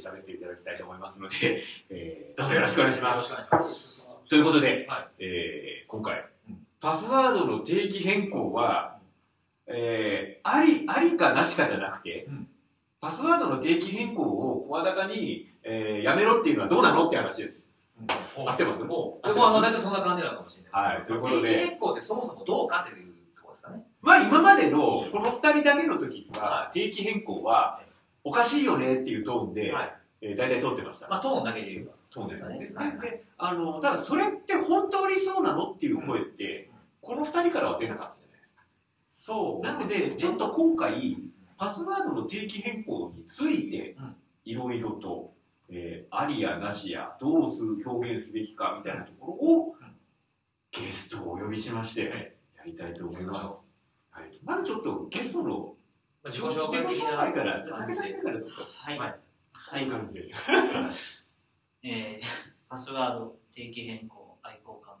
喋っていただきたいと思いますので、えー、どうぞよろしくお願いしよます。ろしくお願いします。ということで、はい。えー、今回うん、パスワードの定期変更は、えー、あり、ありかなしかじゃなくて、うん。パスワードの定期変更を声高に、えー、やめろっていうのはどうなのって話です。合ってます？もう、でもあの、大体そんな感じなのかもしれない。はいということで。定期変更ってそもそもどうかっていうところですかね。まあ今までのこの二人だけの時は定期変更はおかしいよねっていうトーンで、はい。えー、大体通ってました。まあ、トーンだけで言えば。トーンでね。ですね。はいで、あの、ただそれって本当にそうなのっていう声って、この二人からは出なかったじゃないですか。そうなので、ちょっと今回、パスワードの定期変更についてうん、いろいろと、えー、ありやなしや、どうする表現すべきかみたいなところを、ゲストをお呼びしまして、やりたいと思います。はい、まずちょっとゲストのまあ、自己紹介的なから。武田さんからちっと。はい。はい。はい、えー、パスワード定期変更愛好家の。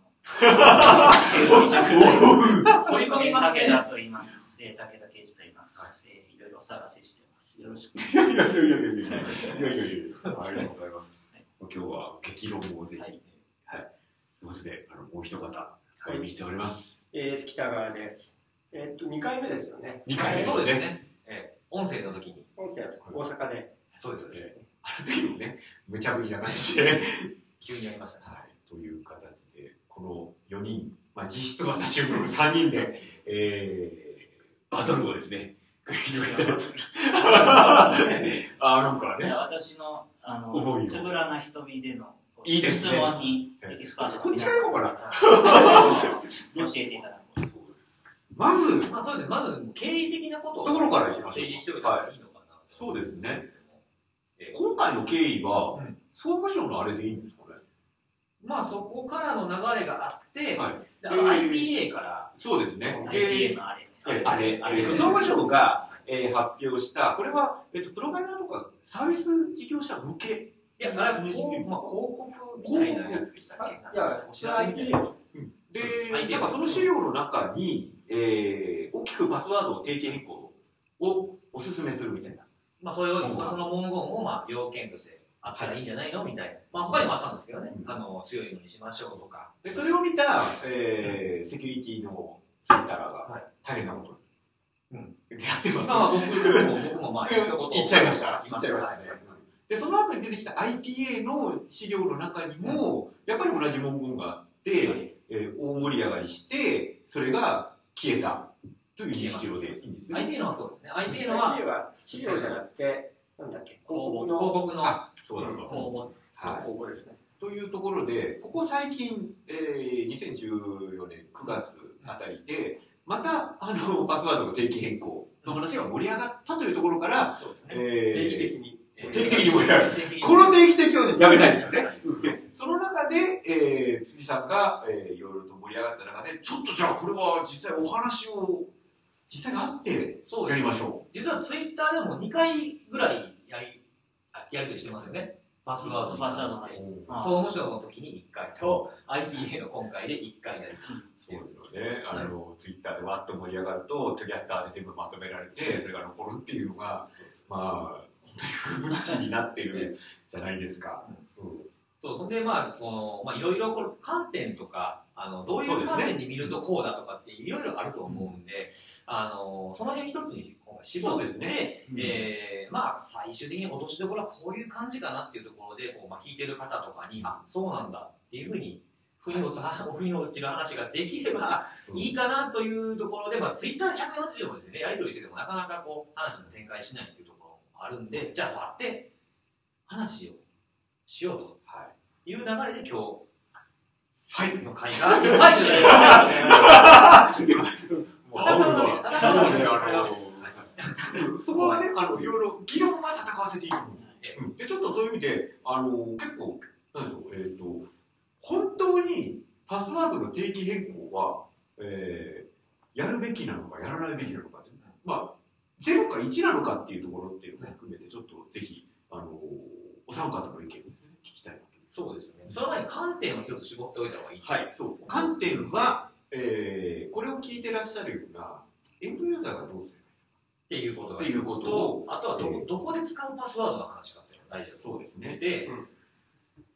掘り込みますけど。武田と言います。えー、武田刑事と言います。はい、えー、いろいろお探ししてます。よろしく。いやいやいやいやいやいやいや。ありがとうございます。今日は激論をぜひ、はい。ということで、あの、もう一方、お呼びしております。えー、北川です。えっと、2回目ですよね。2回目そうですね。えー音声の時に。音声は大阪で。そうです、そうです。えーあの時もね、無茶ぶりな感じで、急にやりましたね。はい、という形で、この4人、まあ、実質私を含む3人で、えー、バトルをですね、繰り広げたいと あ、なんかね、私の、あの、つぶらな瞳でのいいですね質問にエキスパートこっちがいこうかな？教えていただ。まず、まあそうですね。まず、経緯的なことをところからいきましょう整理しておいた方がいいのかな。そうですね。えー今回の経緯は、うん総務省のあれでいいんですかね？まあそこからの流れがあって、はい IPA から、そうですね。IPA のあれ。えーあれ、あれ、総務省が、えー発表した、これは、えっと、プロバイダーとかサービス事業者向け？いや、あれ、まあ、広告みたいなやつでしたっけ？いや、お知らせみたいな。でなんかその資料の中に、えー、大きくパスワードの定期変更をお勧めするみたいな。まあ、それあ、その文言を、まあ、要件としてあったらいいんじゃないの？みたいな。まあ、他にもあったんですけどね。うんあの、強いのにしましょうとか。で、それを見た、えー、セキュリティのツイッターがはい、大変なことに。うん。やってます。まあ、僕も、僕も、まあ、一言。言っちゃいました。言っちゃいましたね。で、その後に出てきた IPA の資料の中にも、やっぱり同じ文言があって、えー大盛り上がりして、それが消えたという認識でいいんですね。IPA のはそうですね。IPA のは、IPA は資料じゃなくて、なんだっけ、広告の広告の、あ、そうだそうだ。公はい。広告ですね。というところで、ここ最近、えー、2014年9月あたりで、また、あの、パスワードの定期変更の話が盛り上がったというところから、そうですね。えー定期的に。定期的に盛り上がる。この定期的をやめないんですよね。でその中で、えー、辻さんが、えー、いろいろと盛り上がった中で、ちょっとじゃあこれは実際お話を、実際があってやりましょ実はツイッターでも2回ぐらいやり、あやりとりしてますよね。パスワードに関して。総務省の時に1回と、IPA の今回で1回やりしてそうる。ですよね。あの、ツイッターでわっと盛り上がると、トゥギャッターで全部まとめられて、それが残るっていうのが、まあ、本当に風物詩になってるじゃないですか。うんそう、そんで、まあ、この、まあ、いろいろ、これ、観点とか、あの、どういう観点で見るとこうだとかって、いろいろあると思うんで、あの、その辺一つに今回絞って、えーまあ、最終的に落としどころはこういう感じかなっていうところで、こう、まあ、聞いてる方とかに、あ、そうなんだっていうふうに、腑に落ちる話ができればいいかなというところで、まあ、ツイッター140文字でね、やり取りしててもなかなかこう、話も展開しないっていうところもあるんで、じゃあ待って、話をしようと。はいう流れで今日、はいの会が、いっぱいじゃないもう煽るわ戦うのねあのそこはね、あの、いろいろ議論は戦わせていいと思う。で、ちょっとそういう意味で、あの、結構、なんでしょう、えっ、と、本当にパスワードの定期変更は、えー、やるべきなのか、やらないべきなのかって、まあ、0か1なのかっていうところっていうのも含めて、ちょっとぜひ、あの、お三方の意見そうですよね。その前に観点を一つ絞っておいた方がいい。はい、そう。観点は、えー、これを聞いてらっしゃるような、エンドユーザーがどうする？っていうことがっていうことをあとはど,、えーどこで使うパスワードの話かっていうのが大事だとそうですね。で、うん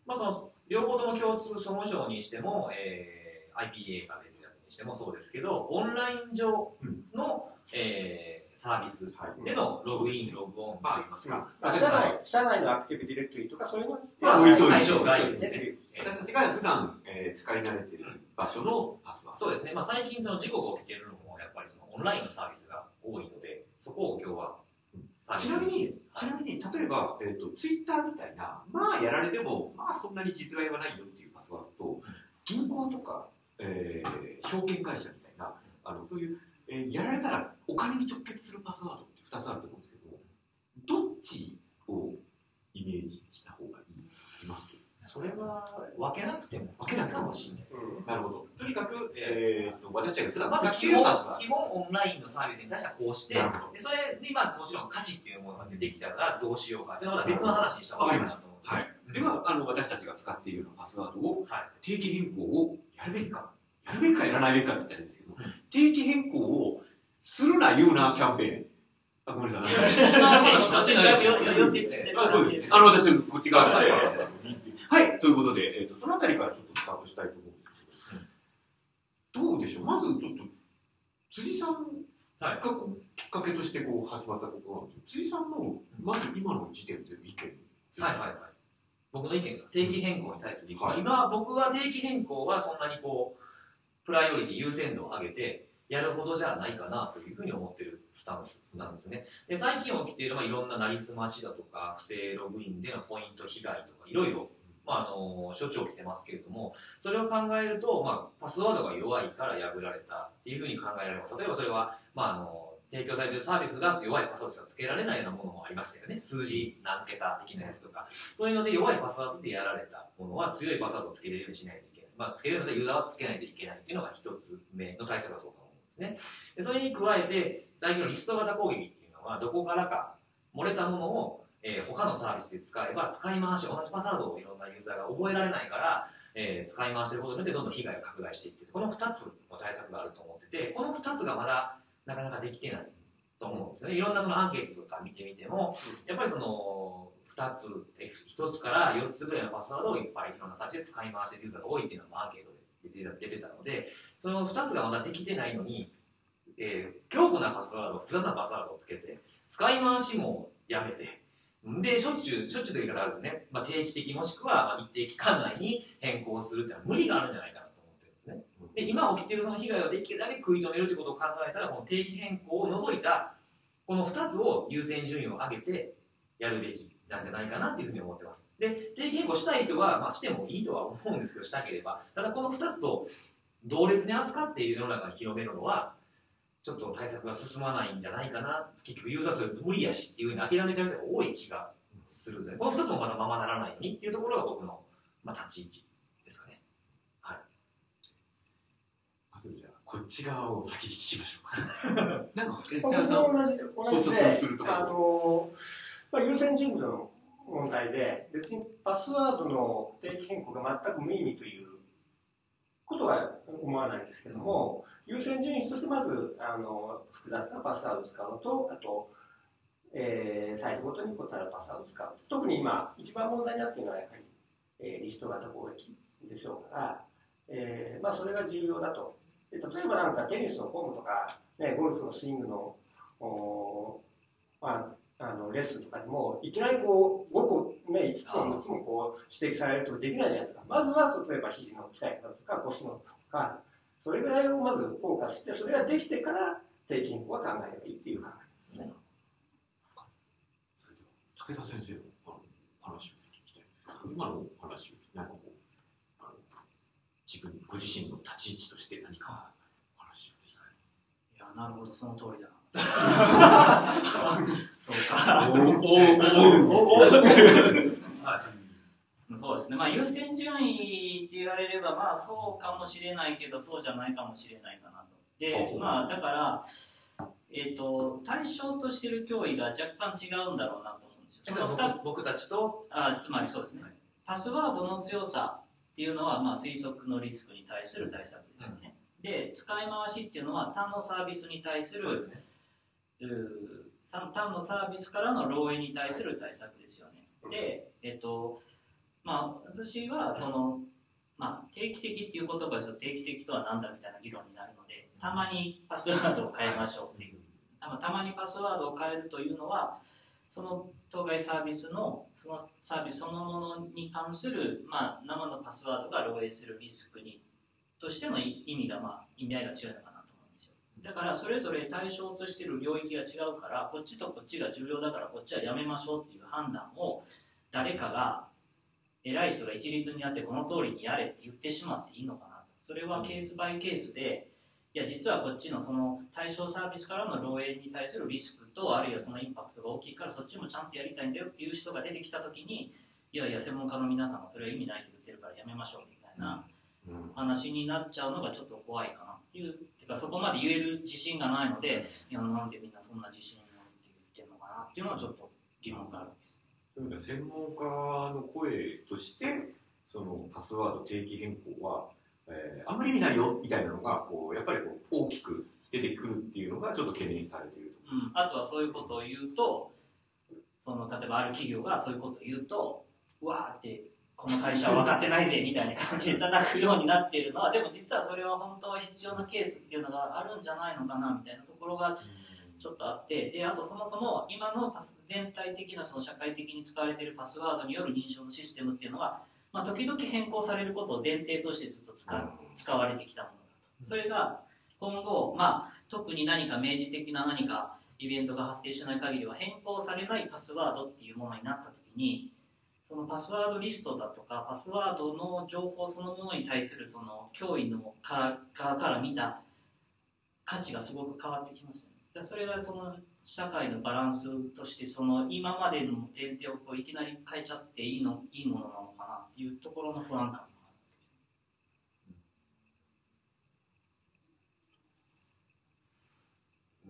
まあその両方とも共通総務省にしても、えー、IPA が出てるやつにしてもそうですけど、オンライン上の、えーサービスはい。でのログイン、ログオンといいますか、まあ社内社内のアクティブディレクトリとかそういうのまあ置いといてですね。私たちが普段、えー、使い慣れている場所のパスワード。そうですね、まあ、最近その事故が起きているのもやっぱりそのオンラインのサービスが多いので、そこを今日は、ちなみに、はいちなみに、例えば、えっ、と、ツイッターみたいな、まあやられても、まあそんなに実害はないよっていうパスワードと、銀行とか、えー、証券会社みたいな、あの、そういう、えーやられたらお金に直結するパスワードって2つあると思うんですけど、どっちをイメージした方がいい？あります？それは分けなくても分けなくてもかもしれないですね。なるほど。とにかく、えっ、と、私たちが普段まず基本基本オンラインのサービスに対してはこうして、でそれにまあもちろん価値っていうものが出てきたらどうしようかっていうのは別の話にした方がいいかなと思うんですはい。では、あの、私たちが使っているようなパスワードを、はい。定期変更をやるべきか、やるべきかやらないべきかって言ったらいいんですけど、うん。定期変更をするな、言うな、キャンペーン。あ、ごめんなさい。そんな話なってないですよ。よよって言ってあ、そうです。あの、私のこっち側で。はい、ということで、えっ、と、そのあたりからちょっとスタートしたいと思うんですけど、どうでしょう？まずちょっと、辻さんはいがこうきっかけとしてこう始まったことは、辻さんの、まず今の時点での意見。はいはいはい。僕の意見ですか定期変更に対する意見、はい今僕は定期変更はそんなにこうプライオリティ優先度を上げてやるほどじゃないかなというふうに思ってるスタンスなんですね。で最近起きている、まあ、いろんななりすましだとか不正ログインでのポイント被害とかいろいろまあ、あのしょっちゅう起きてますけれどもそれを考えると、まあ、パスワードが弱いから破られたっていうふうに考えられる例えばそれは、まあ、あの提供されているサービスが弱いパスワードしか付けられないようなものもありましたよね。数字何桁的なやつとか。そういうので弱いパスワードでやられたものは強いパスワードをつけれるようにしないといけない。まあ、つけれるのでユーザーはつけないといけないっていうのが一つ目の対策だと思う。んですね。でそれに加えて、最近のリスト型攻撃っていうのは、どこからか漏れたものを、えー他のサービスで使えば、使い回し、同じパスワードをいろんなユーザーが覚えられないから、えー使い回してることによってどんどん被害が拡大していって、この2つの対策があると思ってて、この2つがまだなかなかできてないと思うんですよね。いろんなそのアンケートとか見てみても、やっぱりその2つ、1つから4つぐらいのパスワードをいっぱいいろんなサービスで使い回してるユーザーが多いっていうのがアンケート出てたので、その2つがまだできてないのに、えー強固なパスワード、複雑なパスワードをつけて、使い回しもやめて、で、しょっちゅう、しょっちゅうという言い方はですね、まあ、定期的もしくはまあ一定期間内に変更するっていうのは無理があるんじゃないかなと思ってるんですね。で、今起きているその被害をできるだけ食い止めるということを考えたら、この定期変更を除いた、この2つを優先順位を上げてやるべきなんじゃないかなっていうふうに思ってます。で、定期変更したい人は、まあ、してもいいとは思うんですけど、したければ、ただこの2つと同列に扱っている世の中に広めるのは、ちょっと対策が進まないんじゃないかな、結局ユーザーそれ無理やしっていうふうに諦めちゃう人が多い気がするんですね。この2つもまだままならないようにっていうところが僕の、まあ、立ち位置ですかね。まずじゃあ、こっち側を先に聞きましょうか。なんか、え、じ同じで、あのまあ、優先順位の問題で、別にパスワードの定期変更が全く無意味ということは思わないんですけども、優先順位としてまずあの複雑なパスワードを使うのと、あと、えーサイトごとに異なるパスワードを使う。特に今、一番問題になっているのはやはりえーリスト型攻撃でしょうから、えーまあ、それが重要だと。で例えばなんかテニスのフォームとか、ね、ゴルフのスイングのおまあ、あのレッスンとかでもいきなりこう5個、ね、5つも6つもこう指摘されるとできないじゃないですかまずは例えば肘の使い方とか腰のとかそれぐらいをまずフォーカスしてそれができてから定期変更は考えればいいっていう考えですね。武田先生のあの話を聞きたい今のお話をなんかこうあの自分ご自身の立ち位置として何かお話をいやなるほどその通りだそうかおおおおそうですね、まあ、優先順位って言われれば、まあ、そうかもしれないけど、そうじゃないかもしれないかなと。で、まあ、だから、えっ、と、対象としてる脅威が若干違うんだろうなと思うんですよ。その2つ僕僕たちとあつまりそうですね、パスワードの強さっていうのは、まあ、推測のリスクに対する対策ですよね。で、使い回しっていうのは、他のサービスに対する、そうですねうー他他のサービスからの漏洩に対する対策ですよね。で、えっと、まあ、私はその、まあ、定期的っていう言葉ですと定期的とは何だみたいな議論になるので、たまにパスワードを変えましょうっていう。たまたまにパスワードを変えるというのは、その当該サービスのそのサービスそのものに関する、まあ、生のパスワードが漏洩するリスクにとしての意味が、まあ、意味合いが強いのかなだからそれぞれ対象としている領域が違うからこっちとこっちが重要だからこっちはやめましょうっていう判断を誰かが偉い人が一律になってこの通りにやれって言ってしまっていいのかなと。それはケースバイケースでいや実はこっちのその対象サービスからの漏洩に対するリスクとあるいはそのインパクトが大きいからそっちもちゃんとやりたいんだよっていう人が出てきた時にいやいや専門家の皆さんはそれは意味ないと言ってるからやめましょうみたいな話になっちゃうのがちょっと怖いかなっていうてかそこまで言える自信がないのでいやなんでみんなそんな自信ないって言ってるのかなっていうのはちょっと疑問があるんです専門家の声としてそのパスワード定期変更は、えーあまり意味ないよみたいなのがこうやっぱりこう大きく出てくるっていうのがちょっと懸念されていると。うん、あとはそういうことを言うとその例えばある企業がそういうことを言うとうわーってこの会社は分かってないぜみたいな感じで叩くようになっているのはでも実はそれは本当は必要なケースっていうのがあるんじゃないのかなみたいなところがちょっとあってであとそもそも今のパス全体的なその社会的に使われているパスワードによる認証のシステムっていうのは、まあ、時々変更されることを前提としてずっと使う使われてきたものだと。それが今後、まあ、特に何か明示的な何かイベントが発生しない限りは変更されないパスワードっていうものになった時にそのパスワードリストだとかパスワードの情報そのものに対するその脅威のから側から見た価値がすごく変わってきますよね。それがその社会のバランスとしてその今までの前提をこういきなり変えちゃっていいのいいものなのかなっていうところの不安感も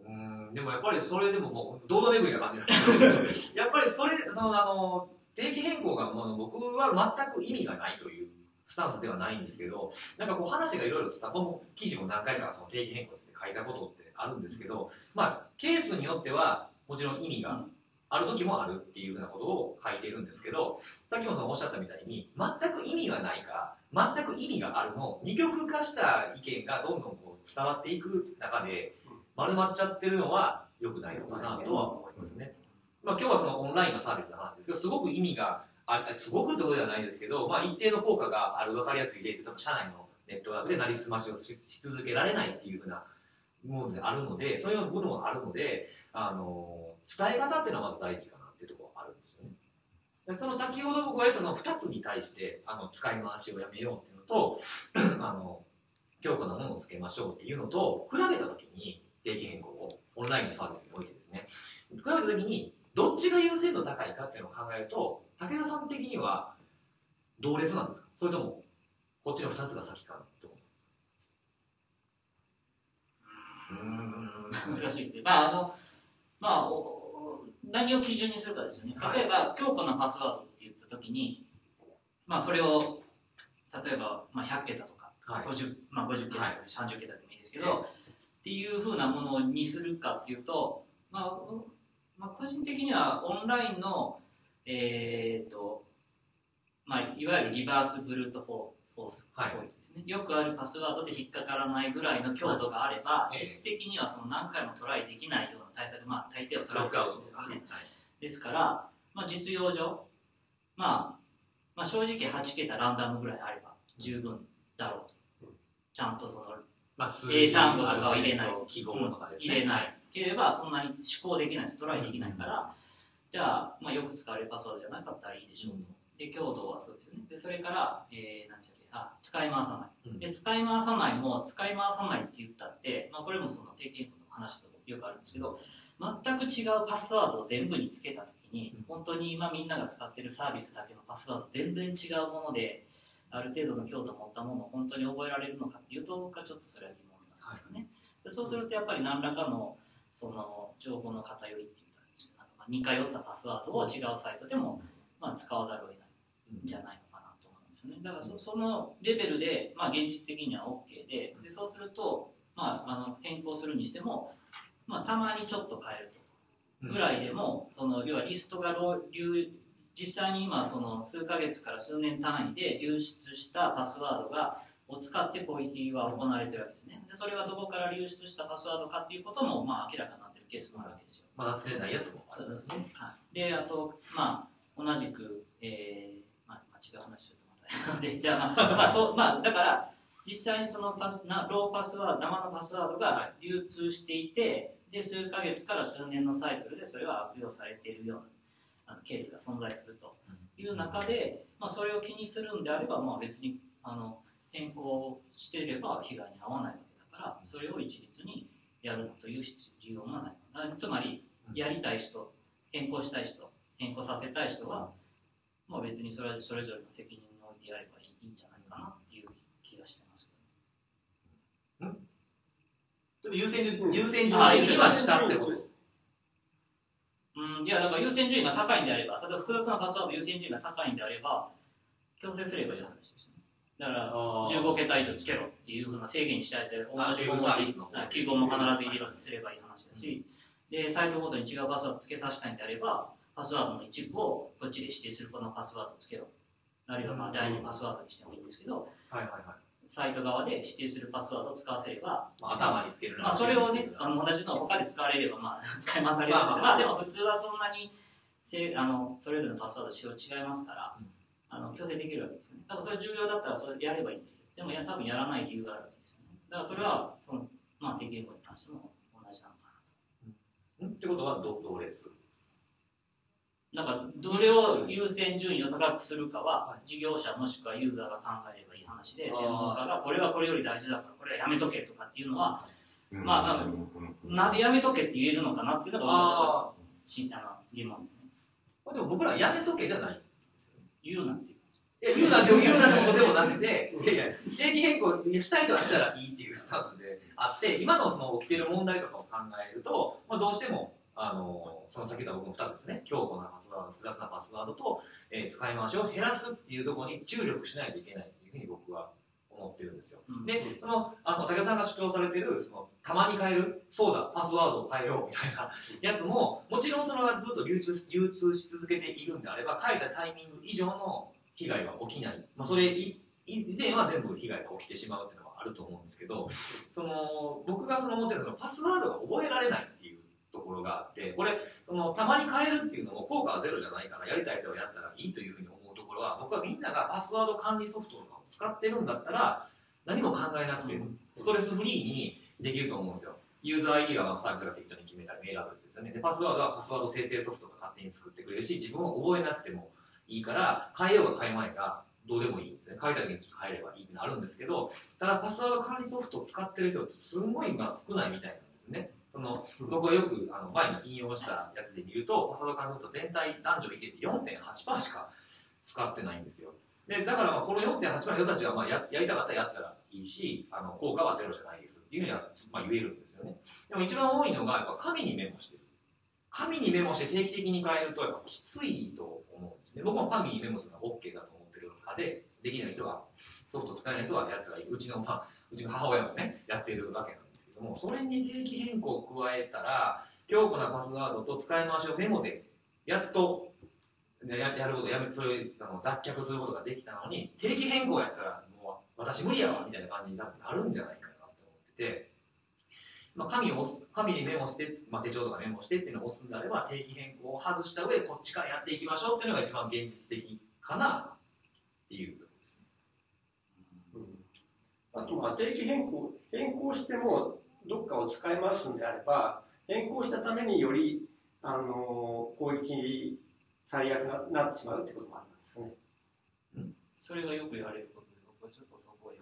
あるうんでもやっぱりそれでももう堂々巡りな感じなんですけど やっぱりそれそのあの定期変更がもう僕は全く意味がないというスタンスではないんですけどなんかこう話がいろいろ伝わこの記事も何回かその定期変更って書いたことってあるんですけどまあケースによってはもちろん意味がある時もあるっていうふうなことを書いてるんですけどさっきもそのおっしゃったみたいに全く意味がないか全く意味があるの二極化した意見がどんどんこう伝わっていく中で丸まっちゃってるのは良くないのかなとは思いますね。まあ、今日はそのオンラインのサービスの話ですけどすごく意味があすごくってことではないですけど、まあ、一定の効果がある分かりやすい例って多分社内のネットワークでなりすましをしし続けられないっていうふうなものであるのでそういうものがあるのであの伝え方っていうのはまず大事かなっていうところがあるんですよね。でその先ほど僕が言ったその2つに対してあの使い回しをやめようっていうのと あの強固なものをつけましょうっていうのと比べたときに定期変更をオンラインのサービスにおいてですね比べたときにどっちが優先度高いかっていうのを考えると武田さん的には同列なんですか？それともこっちの2つが先かってこと難しいですね。まあ、あの、まあ、お何を基準にするかですよね。はい。例えば、強固なパスワードって言ったときに、まあ、それを、例えば、まあ、100桁とか、はい。50, まあ、50桁とかはい。30桁でもいいですけど、っていうふうなものにするかっていうと、まあ、うまあ、個人的にはオンラインの、えーっと、まあ、いわゆるリバースブルートフォースですね、よくあるパスワードで引っかからないぐらいの強度があれば、はい。実質的にはその何回もトライできないような対策、まあ、大抵はトライロックアウトですね。はい。ですから、まあ、実用上、まあ、まあ正直8桁ランダムぐらいあれば十分だろうと、ちゃんとそのまあ、数英単語とかを入れない。記号とかですね。入れないければそんなに思考できないしトライできないから、じゃあ、まあ、よく使われるパスワードじゃなかったらいいでしょうと。で、強度はそうですよね。で、それから、えー、なんちゃっけ、あ、使い回さない。うんで、使い回さないも、使い回さないって言ったって、まあ、これもその定期変更の話とよくあるんですけど、全く違うパスワードを全部につけたときに、本当に今みんなが使ってるサービスだけのパスワード全然違うもので、ある程度の強度を持ったものを本当に覚えられるのかっていうと、僕はちょっとそれは疑問なんですよね。でそうするとやっぱり何らかのその情報の偏りっていいんですよ。なんかまあ似通ったパスワードを違うサイトでもまあ使わざるを得ないんじゃないのかなと思うんですよね。だからそそのレベルで、まあ、現実的には OK ででそうすると、まあ、あの変更するにしても、まあ、たまにちょっと変えるとぐらいでも、その要はリストが漏流実際に今その数ヶ月から数年単位で流出したパスワードがを使って攻撃は行われてるわけですね。でそれはどこから流出したパスワードかっていうことも、まあ、明らかになってるケースもあるわけですよ。まあ、なってないやつもあそうるんですね。ね。はい、で、あと、まあ、同じく、えー、まあ、まあ、違う話するとまた で、じゃあ、まあ、まあ、そう、まあ、だから、実際にそのパスなローパスワード、生のパスワードが流通していて、で、数ヶ月から数年のサイクルでそれは悪用されているようなあのケースが存在するという中で、まあ、それを気にするんであれば、まあ、別にあの変更していれば被害に遭わないわけだから、それを一律にやるという必要もない。あつまり、やりたい人、変更したい人、変更させたい人は、まあ、別にそれはそれぞれの責任においてやればいいんじゃないかなっていう気がしてますでも優先順うん。優先順位にはしたってことです。うん、いや、だから優先順位が高いんであれば、例えば複雑なパスワード優先順位が高いんであれば、強制すればいい話。だから、15桁以上つけろっていうふうな制限にしたいて、同あじ5文ウェブサービ字スの方、記号も必ず入れるようにすればいい話だし、で、サイトごとに違うパスワードつけさせたいんであれば、パスワードの一部をこっちで指定するこのパスワードをつけろ。あるいはまあ第二パスワードにしてもいいんですけど、はいはいはい。サイト側で指定するパスワードを使わせれば、まあ、頭につけるなまあ、それをね、あの同じのを他で使われれば、まあ、使い回されるんですよ。まあまあまあ、でも普通はそんなにせあのそれぞれのパスワード使用違いますから、あの強制できるわけですよね。多分それ重要だったらそれやればいいんですよ。でもや多分やらない理由があるわけですよね。だからそれは、そのまあ、適言語に関しても同じなのかんってことは同同列？な。だから、どれを優先順位を高くするかは、事業者もしくはユーザーが考えればいい話で、専門家がこれはこれより大事だから、これはやめとけとかっていうのは、うんまあなんでやめとけって言えるのかなっていうのが僕はちょっとあの疑問ですね。あ。でも僕らやめとけじゃない。言うなんていや、言うなんて、言うなんてことでもなくて、いやいや、定期変更したい人はしたらいいっていうスタンスであって、今のその起きてる問題とかを考えると、まあ、どうしても、あの、その先ほど僕の2つですね、強固なパスワード、複雑なパスワードと、えー使い回しを減らすっていうところに注力しないといけないっていうふうに僕は思ってるんですよ。うん。で、その、あの、武田さんが主張されてる、その、たまに変える、そうだ、パスワードを変えようみたいなやつも、もちろんそれがずっと流通流通し続けているんであれば、変えたタイミング以上の被害は起きない。まあ、それい以前は全部被害が起きてしまうっていうのはあると思うんですけど、その、僕がその思ってるのは、パスワードが覚えられないっていうところがあって、これ、その、たまに変えるっていうのも効果はゼロじゃないから、やりたい人はやったらいいというふうに思うところは、僕はみんながパスワード管理ソフトとかを使ってるんだったら、何も考えなくて、ストレスフリーにできると思うんですよ。ユーザー ID はまあサービスが適当に決めたメールアドレスですよね。で、パスワードはパスワード生成ソフトが勝手に作ってくれるし、自分を覚えなくてもいいから、変えようが変えまいがどうでもいいんですね。変えた時にちょっと変えればいいってなるんですけど、ただパスワード管理ソフトを使ってる人ってすごい今少ないみたいなんですね。その僕はよくあの前に引用したやつで見ると、パスワード管理ソフト全体男女で入れて4.8%しか使ってないんですよ。で、だからまあこの4.8%の人たちはまあややりたかったらやったらいいし、あの効果はゼロじゃないですっていうふうには、まあ、言えるんですよね。でも一番多いのがやっぱ紙にメモしてる。紙にメモして定期的に変えるとやっぱきついと思うんですね。僕も紙にメモするのは OK だと思ってる派で、できない人は、ソフト使えない人はやったらいい。うちの、ま、うちの母親もね、やっているわけなんですけども、それに定期変更を加えたら、強固なパスワードと使い回しをメモで、やっとややることやめそれあの脱却することができたのに定期変更やったらもう私無理やわみたいな感じになるんじゃないかなと思ってて、まあ、紙を押す紙にメモして、まあ、手帳とかメモしてっていうのを押すんであれば定期変更を外した上でこっちからやっていきましょうっていうのが一番現実的かなっていうところですね。あとまあ定期変更変更してもどっかを使い回すんであれば変更したためによりあの攻撃されやすくなってしまうってこともあるんですね。それがよく言われること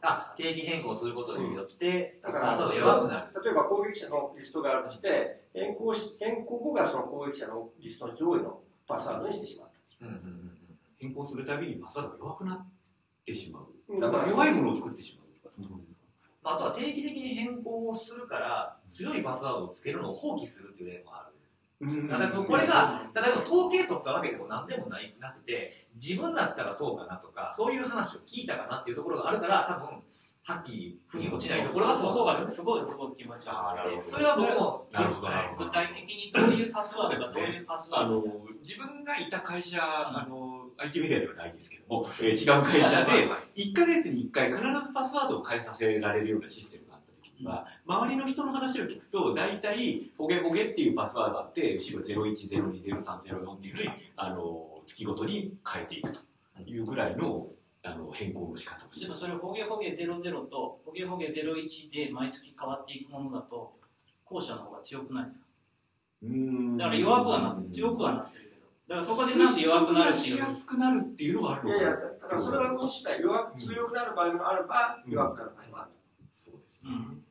あ定期変更することによって、だからパスワードが弱くなる。例えば攻撃者のリストがあるとして変更し変更後がその攻撃者のリストの上位のパスワードにしてしまっうんうんうん変更するたびにパスワードが弱くなってしまう。た。だから弱いものを作ってしまうとか、そですか？まあ、あとは定期的に変更をするから強いパスワードをつけるのを放棄するっていう例もある。ただこれが、ただ統計取ったわけでも何でもないなくて、自分だったらそうかなとか、そういう話を聞いたかなっていうところがあるから、多分、はっきり腑に落ちないところがそこそうなんがですよそこがすごく気持ち悪くてそれは僕も、なるほど。なるほど具体的にどういうパスワードがどういうパスワあのード自分がいた会社、あの IT メディアではないですけども、えー違う会社で1ヶ月に1回必ずパスワードを変えさせられるようなシステムは、周りの人の話を聞くと大体ホゲホゲっていうパスワードがあって後ろ01020304っていうのにあの月ごとに変えていくというぐらいのあの変更の仕方をしてます。でもそれホゲホゲ00とホゲホゲ01で毎月変わっていくものだと後者の方が強くないですか？うーん。だから弱くはなって強くはなってるけど。だからそこでなんで弱くなるっていうやすくなるっていうのはあるのかな。いやいや、だからそれは運次第弱く強くなる場合もあれば、うん。弱くなる場合もある。そうですね。うんうん、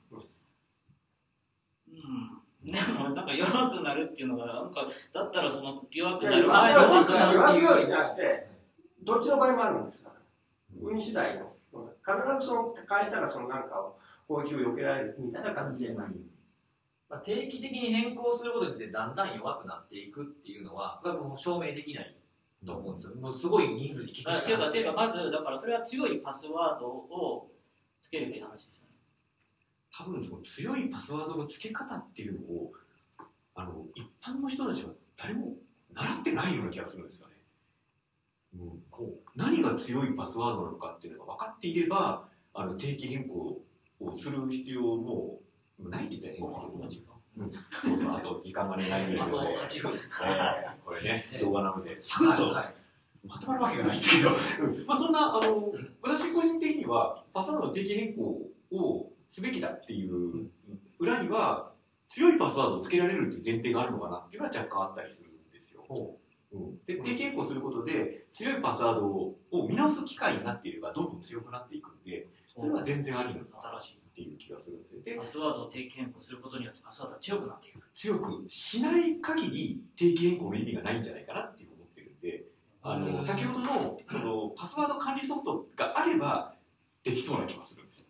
でもなんか弱くなるっていうのがなんかだったらその弱くなる前くのなる弱くなる弱くよりもじゃなくて、どっちの場合もあるんですから。運次第の。必ずその変えたらそのなんかを攻撃を避けられるみたいな形でない。まあ、定期的に変更することによってだんだん弱くなっていくっていうのは、これはもう証明できないと思うんですよ。もうすごい人数に聞くあしかないていうかまずだからそれは強いパスワードをつけるべき話です多分その強いパスワードの付け方っていうのをあの一般の人たちは誰も習ってないような気がするんですよね。うん、こう何が強いパスワードなのかっていうのが分かっていればあの定期変更をする必要もないって言ったら変ですけど、うん、そうそうあと時間がねないので、8分。えーこれね動画なので。サクッとはいまとまるわけがないんですけど、う んまあ、そんなあの私個人的にはパスワードの定期変更をすべきだっていう裏には強いパスワードをつけられるっていう前提があるのかなっていうのは若干あったりするんですよ。う。ん、で定期変更することで強いパスワードを見直す機会になっていればどんどん強くなっていくんでそれは全然ありなのかな新しいっていう気がするんですよ。でパスワードを定期変更することによってパスワードが強くなっていく。強くしない限り定期変更の意味がないんじゃないかなっていう思ってるんであの、うん。先ほどのそのパスワード管理ソフトがあればできそうな気がするんですよ。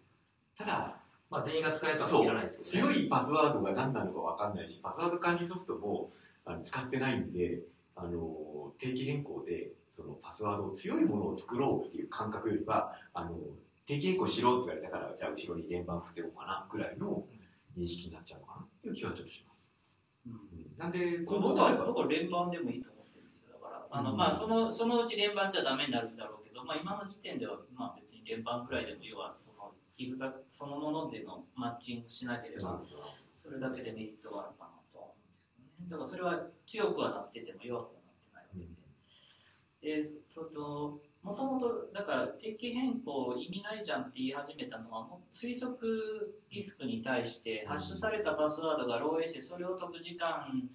ただまあ、全員が使えるとはそう。限らないですけど、ね。強いパスワードが何なのか分かんないしパスワード管理ソフトもあの使ってないんであの定期変更でそのパスワード強いものを作ろうっていう感覚よりはあの定期変更しろって言われたからじゃあ後ろに連番振っておこうかなぐらいの認識になっちゃうのかなっていう気はちょっとします、うん。うん。なんで今後僕は例えば僕は連番でもいいと思ってるんですよ。だからあの、うんまあそのそのうち連番じゃダメになるんだろうけど、まあ、今の時点ではまあ別に連番ぐらいでも要はその寄付額そのものでのマッチングしなければそれだけでメリットがあるかなとは思うんですけどね。だからそれは強くはなってても弱くはなってないわけで、でそのもともとだから定期変更意味ないじゃんって言い始めたのはもう推測リスクに対してハッシュされたパスワードが漏洩してそれを解く時間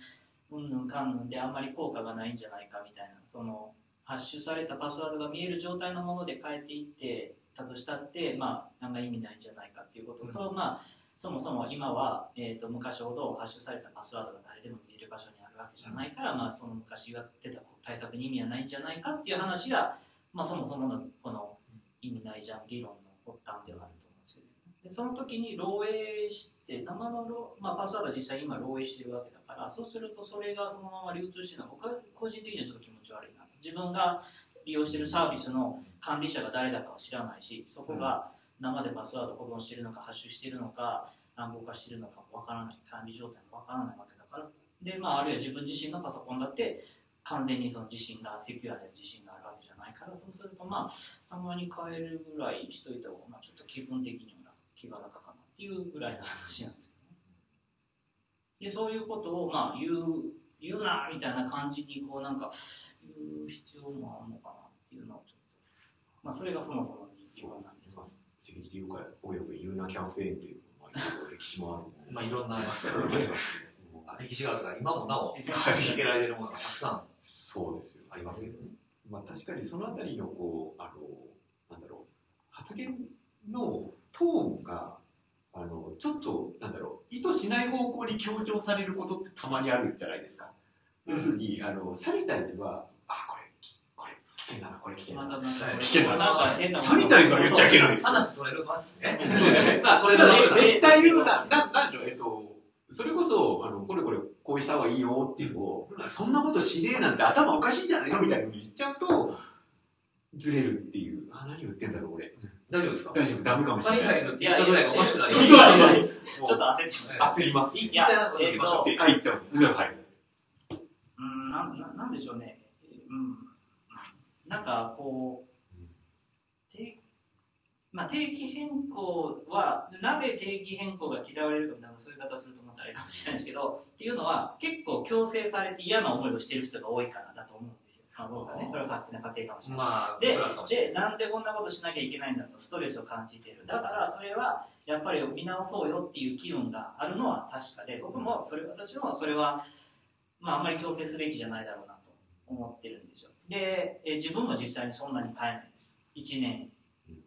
うんぬんかんぬんであんまり効果がないんじゃないかみたいなそのハッシュされたパスワードが見える状態のもので変えていってたとしたってまああんま意味ないんじゃないかっていうことと、まあそもそも今は、えー、と昔ほどハッシュされたパスワードが誰でも見える場所にあるわけじゃないから、まあ、その昔やってた対策に意味はないんじゃないかっていう話が、まあ、そもそものこの意味ないじゃん理論の発端ではあると思うんですよね。でその時に漏洩して生の漏、まあ、パスワードは実際今漏洩してるわけだからそうするとそれがそのまま流通してるのは僕は個人的にはちょっと気持ち悪いな自分が利用してるサービスの管理者が誰だかは知らないしそこが生でパスワード保存してるのかハッシュしてるのか暗号化してるのかもわからない管理状態もわからないわけだから。で、まあ、あるいは自分自身のパソコンだって完全にその自信がセキュアで自信があるわけじゃないからそうするとまあたまに変えるぐらいしといた方が、まあ、ちょっと気分的にも気が楽かなっていうぐらいの話なんですけどね。でそういうことをまあ言う言うなみたいな感じにこうなんか言う必要もあるのかなっていうのをちょっとまあそれがそもそもなんですセキュリティ業界および言うなキャンペーンっていう、まあ、歴史もある。まあいろんな 歴史があるから今もなおはい続けられてるものがたくさんそうですよ。ありますけどね。まあ確かにそのあたりのこうあのなんだろう発言のトーンがあのちょっとなんだろう意図しない方向に強調されることってたまにあるんじゃないですか。要するにあのサニタイズは険だなこれ危険だな。危険だなサニタイズは言っちゃいけないですよ。話それる？ますね。あ それだ絶ね。対言うな、な、なんでしょう、えっと、それこそ、あの、これこれ、こうした方がいいよっていうのを、そんなことしねえなんて頭おかしいんじゃないのみたいなふうに言っちゃうと、ずれるっていう。あ、何言ってんだろう、俺。大丈夫ですか？大丈夫、ダメかもしれない。サニタイズって言ったぐらいがおかしくなりそうなんですよちょっと焦っちゃう焦ります。いや、えっと、であ、言った方がいい。はい。うん、なん、ななんでしょうね。うん。なんか、こう、定まあ、定期変更は、なぜ定期変更が嫌われるかみたいな、そういう方するとまたあれかもしれないですけど、っていうのは、結構強制されて嫌な思いをしてる人が多いからだと思うんですよ。まあ、僕はね、それは勝手な家庭かもしれない。まあ、でで、なんでこんなことしなきゃいけないんだとストレスを感じている。だから、それは、やっぱり見直そうよっていう機運があるのは確かで、僕も、それ、私もそれは、まあ、あんまり強制すべきじゃないだろうなと思ってるんですよ。で、え自分も実際にそんなに変えないです。1年、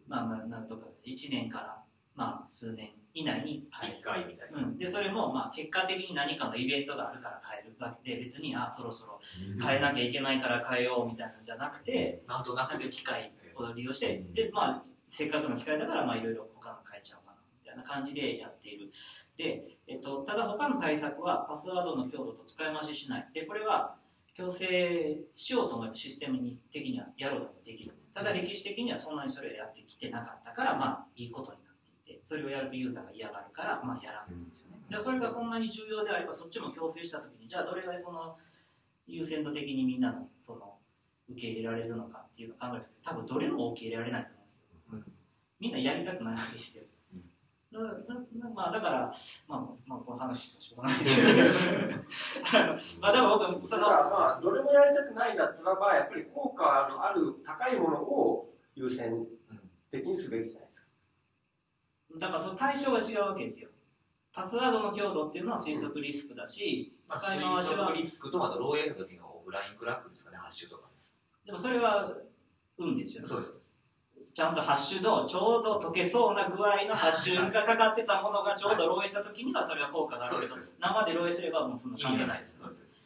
まあまあ、なんとか、1年から、まあ、数年以内に変える一。回みたいな。うん、でそれもまあ結果的に何かのイベントがあるから変えるわけで別にあそろそろ変えなきゃいけないから変えようみたいなんじゃなくて、なんとなく機会を利用して、で、まあ、せっかくの機会だから、まあ、いろいろ他の変えちゃおうかな、みたいな感じでやっている。で、えっと、ただ他の対策は、パスワードの強度と使い回ししない。で、これは、強制しようと思えばシステムに的にはやろうともできる。ただ歴史的にはそんなにそれをやってきてなかったから、まあ、いいことになっていて、それをやるとユーザーが嫌がるから、まあ、やらないんですよね。で、それがそんなに重要であれば、そっちも強制したときに、じゃあ、どれぐらいその、優先度的にみんなの、その、受け入れられるのかっていうのを考えると多分どれも受け入れられないと思うんですよ、みんなやりたくないわけですよ、まあ、だから、まあ、まあ、この話してょうがないですけど まあでも僕そのまあどれもやりたくないんだったらばやっぱり効果のある高いものを優先的にすべきじゃないですか。だからその対象が違うわけですよ。パスワードの強度っていうのは推測リスクだし、まあ、使い回し推は測リスクとまた漏洩した時のオフラインクラックですかね、ハッシュとか。でもそれは運ですよね。そうです。ちゃんとハッシュのちょうど溶けそうな具合のハッシュがかかってたものがちょうど漏洩した時にはそれは効果があるけど生で漏洩すればもうそんな意関係ないいですす味がなで。そうです。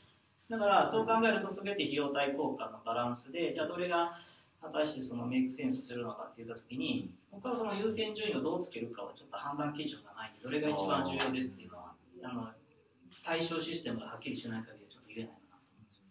だからそう考えると全て費用対効果のバランスでじゃあどれが果たしてそのメイクセンスするのかって言った時に僕はその優先順位をどうつけるかはちょっと判断基準がないんでどれが一番重要ですっていうのはあの対象システムがはっきりしない限りはちょっと言えないかなと思うんですよ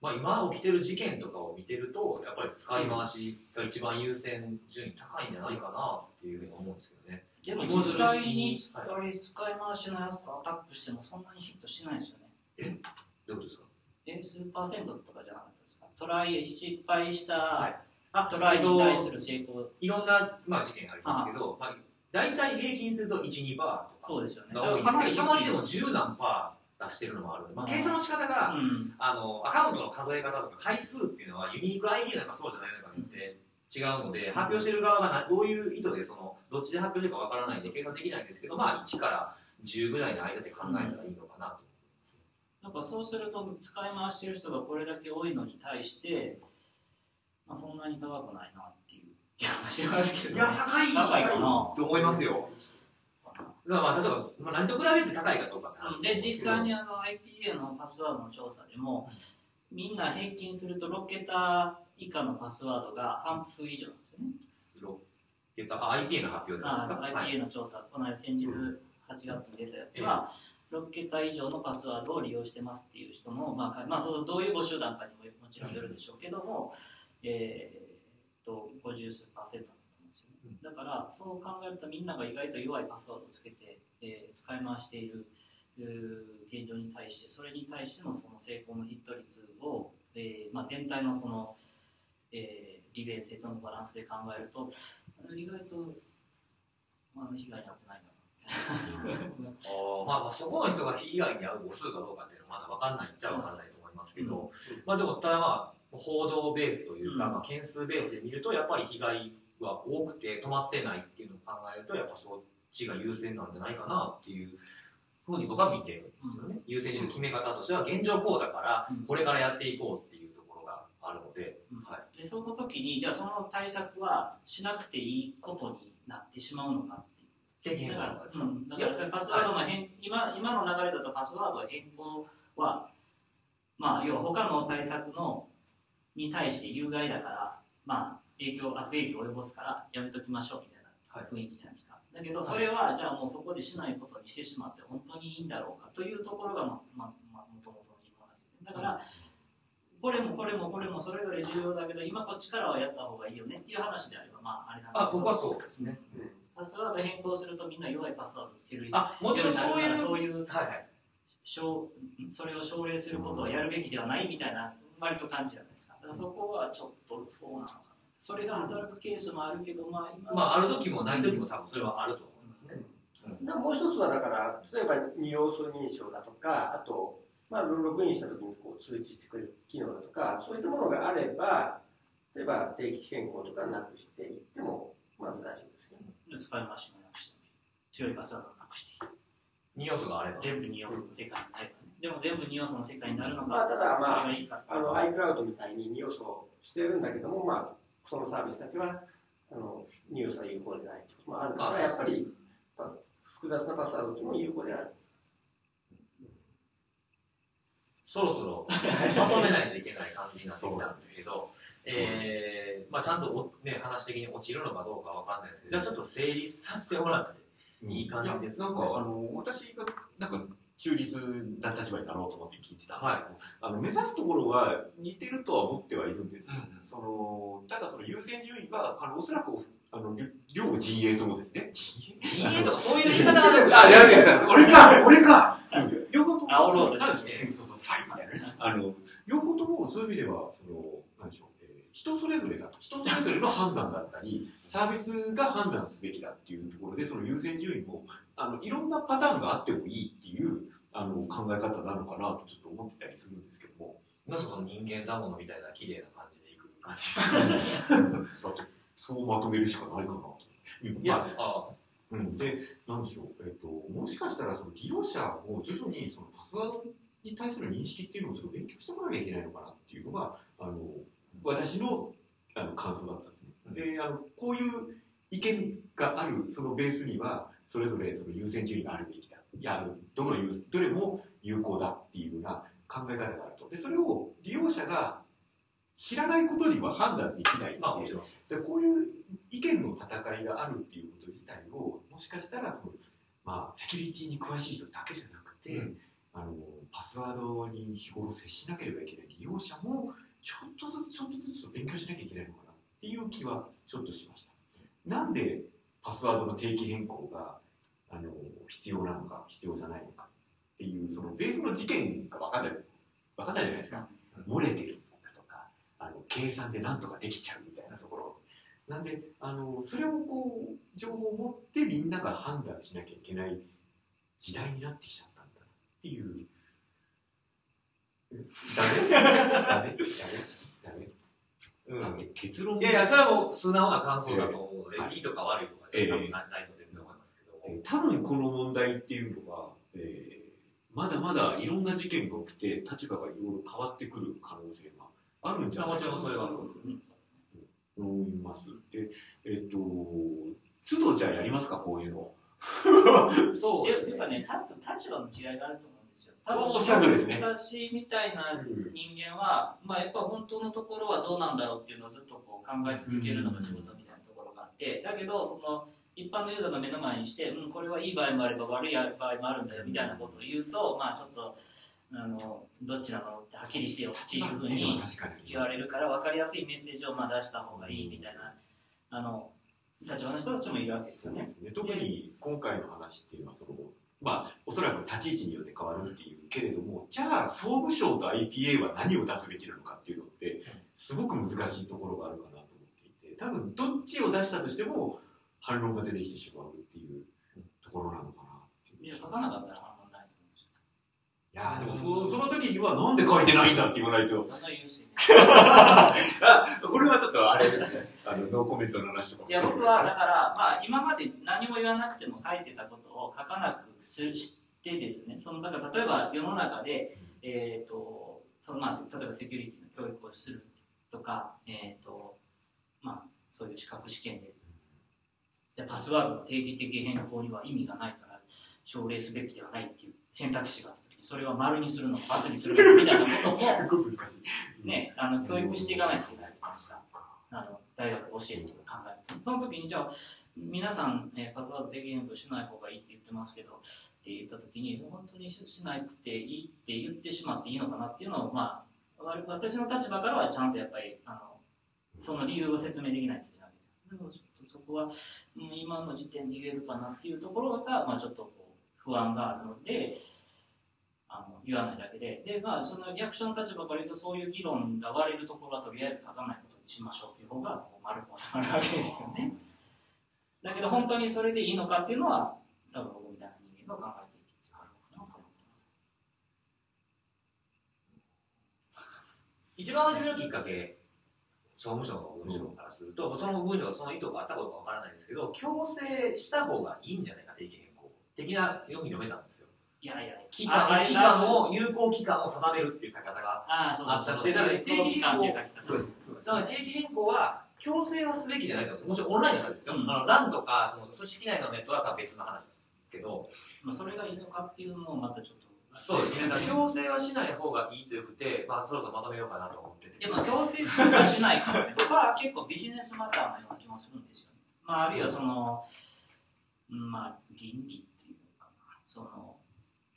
まあ、今起きてる事件とかを見てると、やっぱり使い回しが一番優先順位高いんじゃないかなっていうふうに思うんですけどね。でも実際に使い回しのやつがアタックしてもそんなにヒットしないですよね。どういうことですか？え数パーセントとかじゃなかったですか？トライ失敗した、はい。あトライに対する成功。いろんな、まあ、事件ありますけど、まあ、大体平均すると1、2%とかそうですよね。が多いんですけど、たまにでも低い10何パー出してるのもあるので、まあ、うん。計算の仕方が、うん。あのアカウントの数え方とか回数っていうのはユニーク ID なのかそうじゃないのかによって違うので、発表してる側がなどういう意図でそのどっちで発表してるかわからないんで計算できないんですけど、まあ、1から10ぐらいの間で考えたらいいのかなと。なんかそうすると使い回してる人がこれだけ多いのに対して、まあ、そんなに高くないなっていう気がしますけど、いや、高い高いかな。と思いますよ。まあ、例えば、まあ、何と比べて高いかどうかで実際にあの IPA のパスワードの調査でもみんな平均すると6桁以下のパスワードが半数以上なんですよね。スロっていうか、あ IPA の発表なんですか、IPA の調査、この間先日8月に出たやつは、6桁以上のパスワードを利用してますっていう人の、まあかまあ、そのどういう募集団かにももちろんよるでしょうけども、えーっと50数パーセントだから、そう考えるとみんなが意外と弱いパスワードをつけて、えー使い回している現状に対してそれに対してのその成功のヒット率を、えーまあ、全体のその、えー、利便性とのバランスで考えると意外と、まあ、被害に遭ってないな まあまあそこの人が被害に遭う母数かどうかっていうのはまだ分かんないっちゃ分かんないと思いますけど、まあでもただまあ報道ベースというか、うん。まあ、件数ベースで見るとやっぱり被害は多くて止まってないっていうのを考えるとやっぱそっちが優先なんじゃないかなっていうふうに僕は見てるんですよね、優先順位の決め方としては現状こうだからうん。これからやっていこうっていうところがあるので、うん。はい、でその時にじゃあその対策はしなくていいことになってしまうのかっていう経験があるんですか、うん、だからそれパスワードの変、今今の流れだとパスワード変更は、まあ、要は他の対策のに対して有害だから、まあ、影響悪影響を及ぼすからやめときましょうみたいな雰囲気じゃないですか。だけどそれはじゃあもうそこでしないことにしてしまって本当にいいんだろうかというところがまあまあまあ元々の疑問なんですね。だからこれもこれもこれもそれぞれ重要だけど今こっちからはやった方がいいよねっていう話であればまああれなんだけど。あ僕はそうですね、パスワード変更するとみんな弱いパスワードつけるあもちろんそういうそういうはいはい。奨それを奨励することをやるべきではないみたいな割と感じじゃないですか。だからそこはちょっとそうなのかなそれが働くケースもあるけどまあ今まあある時もない時も多分それはあると思いますね、だからもう一つはだから例えば二要素認証だとかあと、まあ、ログインした時にこう通知してくれる機能だとかそういったものがあれば例えば定期変更とかなくしていってもまず大丈夫ですけど、使い回しもなくして強いパスワードをなくして二要素があれば。全部2要素の世界になればね。でも全部2要素の世界になるのか、まあ、ただまああの iCloud みたいに2要素をしてるんだけども、まあ、そのサービスだけはあの2要素は有効でないと。もあるからやっぱりパ複雑なパスワードっていうのも有効である。そろそろ まとめないといけない感じになってきたんですけど、えーまあ、ちゃんとお、ね、話的に落ちるのかどうかわかんないですけど、じゃあちょっと整理させてもらっていい感じですなんか、あの、私が、なんか、中立な立場になろうと思って聞いてたんですけど、あの目指すところは似てるとは思ってはいるんですよ。うんうんそのただその優先順位が、あのおそらくあの両両陣営ともですね。陣営陣営とかそういう言い方があやべえ、俺か、俺か。両方とも、煽そうそう、ファイみたいなね。あの、両方ともそういう意味では、その、なんでしょう、えー人それぞれだと。人それぞれの判断だったり、サービスが判断すべきだっていうところで、その優先順位も、あの、いろんなパターンがあってもいいっていう、あの、考え方なのかなとちょっと思ってたりするんですけども。なその人間だものみたいな綺麗な感じでいく感じですね。だって、そうまとめるしかないかなと。いまや、あうん、で、なんでしょう、えっと、もしかしたらその利用者も徐々にそのパスワードに対する認識っていうのをちょっと勉強してもらわなきゃいけないのかなっていうのが、あの私のあの感想だったんですね。であの、こういう意見があるそのベースには、それぞれその優先順位があるべきだ。いや、どの優どれも有効だっていうような考え方があると。で、それを利用者が知らないことには判断できないまあもち、ろん。でこういう意見の戦いがあるっていうこと自体をもしかしたらその、まあ、セキュリティに詳しい人だけじゃなくて、うんあのパスワードに日頃接しなければいけない利用者もちょっとずつちょっとずつ勉強しなきゃいけないのかなっていう気はちょっとしました。なんでパスワードの定期変更があの必要なのか必要じゃないのかっていうそのベースの事件が分かんない分かんないじゃないですか。漏れてるだとかあの計算でなんとかできちゃうみたいなところ。なんであのそれをこう情報を持ってみんなが判断しなきゃいけない時代になってきちゃったんだなっていう。えダメ？ダメ？ダメ？ダメ？うん。だって結論いやいや、それはもう素直な感想だと思うので、はい。いいとか悪いとかええで多分ないないと全然思いますけど。えー多分この問題っていうのは、えーまだまだいろんな事件が起きて立場がいろいろ変わってくる可能性があるんじゃないもちろんそれはそうですね思います。で、えっ、と、都度じゃあやりますか、こういうの。そうですねっていうか。ね、多分立場の違いがあると思うんですよ。多分おっしゃる通りですね私みたいな人間は、まあ、やっぱ本当のところはどうなんだろうっていうのをずっとこう考え続けるのが仕事みって、だけどその一般のユーザーが目の前にして、うん、これはいい場合もあれば悪い場合もあるんだよみたいなことを言うと、まあちょっとあのどっちなのってはっきりしてよっていうふうに言われるから分かりやすいメッセージをまあ出した方がいいみたいなあの立場の人たちもいるわけですよね。ね。特に今回の話っていうのは、その、まあ、おそらく立ち位置によって変わるっていうけれども、じゃあ、総務省と IPA は何を出すべきなのかっていうのって、すごく難しいところがあるかな多分、どっちを出したとしても、反論が出てきてしまうっていうところなのかなっていや、書かなかったら反論ないと思いやーでもそその時にはなんで書いてないんだって言わないと。あ、これはちょっとあれですね。あの、ノーコメントの話とかも。いや、僕は、だから、まあ、今まで何も言わなくても書いてたことを書かなくすしてですね、その、だから、例えば世の中で、えっ、と、その、まあ、例えばセキュリティの教育をするとか、えっ、と、まあ、そういう資格試験で、でパスワードの定義的変更には意味がないから、奨励すべきではないっていう選択肢があった時に、それは丸にするのか、×にするのかみたいなことも、すごく難しい。ね、あの教育していかないといけないですから、あの大学で教えるとか考えて、その時にじゃあ、皆さん、えーパスワード定義変更しない方がいいって言ってますけど、って言った時に、本当にししなくていいって言ってしまっていいのかなっていうのを、まあ、わ私の立場からはちゃんとやっぱり、あのその理由を説明できないといけないで、でもちょっとそこは、うん今の時点で言えるかなっていうところが、まあ、ちょっとこう不安があるので、あの言わないだけで、で、まあ、その役所の立場から言うと、そういう議論が割れるところはとりあえず書かないことにしましょうっていう方が、丸く収まるわけですよね。だけど、本当にそれでいいのかっていうのは、多分僕みたいな人間が考えていくかなと思ってます。一番初めのきっかけ、総務省の文書からすると、その文書がその意図があったことかわからないんですけど、強制した方がいいんじゃないか、定義変更。的なように読めたんですよ。いやいや、期間期間を、有効期間を定めるっていう書き方があったので、だから定義変更、そうです。だから定義変更は強制はすべきじゃないともちろんオンラインのサービスですよ。うんあの LAN とかその組織内のネットワークは別の話ですけど、まあ、それがいいのかっていうのもまたちょっと。そうですね。強制はしない方がいいというくて、まあそろそろまとめようかなと思ってて。でも強制はしないからね、僕は結構ビジネスマターのような気もするんですよ、ね。まあ、あるいはその、うんまあ、倫理っていうのかな、その、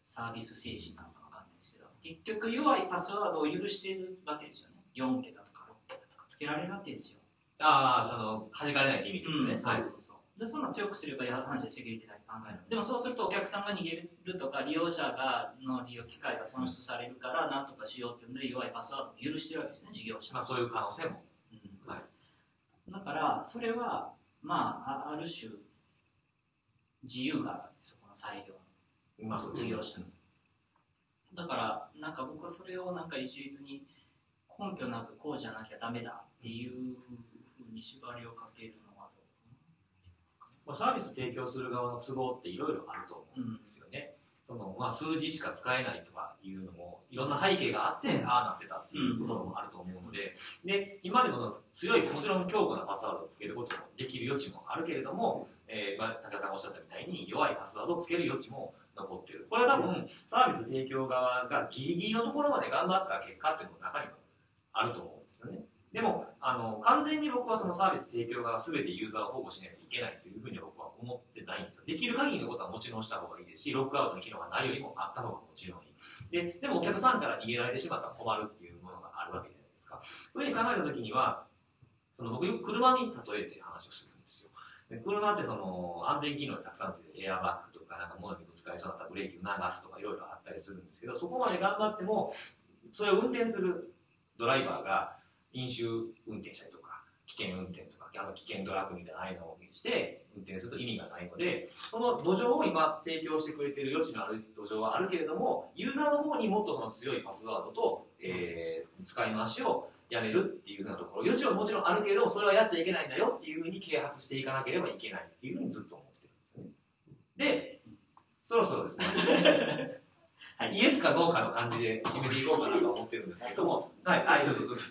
サービス精神なのかわかんないですけど、結局弱いパスワードを許しているわけですよね。4桁とか6桁とかつけられるわけですよ。ああ、あの、弾かれないって意味ですね。うんそうはい。そうそうでそんな強くすればいい話でセキュリティだでもそうするとお客さんが逃げるとか利用者がの利用機会が損失されるからなんとかしようっていうんで弱いパスワードを許してるわけですね事業者まあそういう可能性も。うん。はい。だからそれはまああある種自由があるんですよこの裁量まあ事業者だからなんか僕はそれをなんか一律に根拠なくこうじゃなきゃダメだっていうふうに縛りをかけるのサービス提供する側の都合っていろいろあると思うんですよね。そのまあ、数字しか使えないとかいうのもいろんな背景があって、ああなってたっていうこともあると思うのでで今でもその強いもちろん強固なパスワードをつけることもできる余地もあるけれども、えーまあ、高田さんがおっしゃったみたいに弱いパスワードをつける余地も残っているこれは多分サービス提供側がギリギリのところまで頑張った結果っていうのも中にはあると思うんですよね。でもあの完全に僕はそのサービス提供側が全てユーザーを保護しないといけないというふうに僕は思ってないんですよ。できる限りのことはもちろんした方がいいですし、ロックアウトの機能がないよりもあった方がもちろんいい。で、でもお客さんから逃げられてしまったら困るっていうものがあるわけじゃないですか。そういうふうに考えたときには、その僕よく車に例えて話をするんですよ。で車ってその安全機能がたくさんあって、エアバッグとかなんか物にぶつかりそうになったらブレーキを流すとかいろいろあったりするんですけど、そこまで頑張っても、それを運転するドライバーが飲酒運転したりとか、危険運転とか、あの危険ドラッグみたいなああいうのをして運転すると意味がないので、その土壌を今提供してくれている余地のある土壌はあるけれども、ユーザーの方にもっとその強いパスワードと、えー使い回しをやめるっていうふうなところ、余地はもちろんあるけれども、それはやっちゃいけないんだよっていうふうに啓発していかなければいけないっていうふうにずっと思ってるんですよね。で、そろそろですね、イエスかどうかの感じで締めていこうかなと思ってるんですけども、はい、はい、どうぞどうぞ。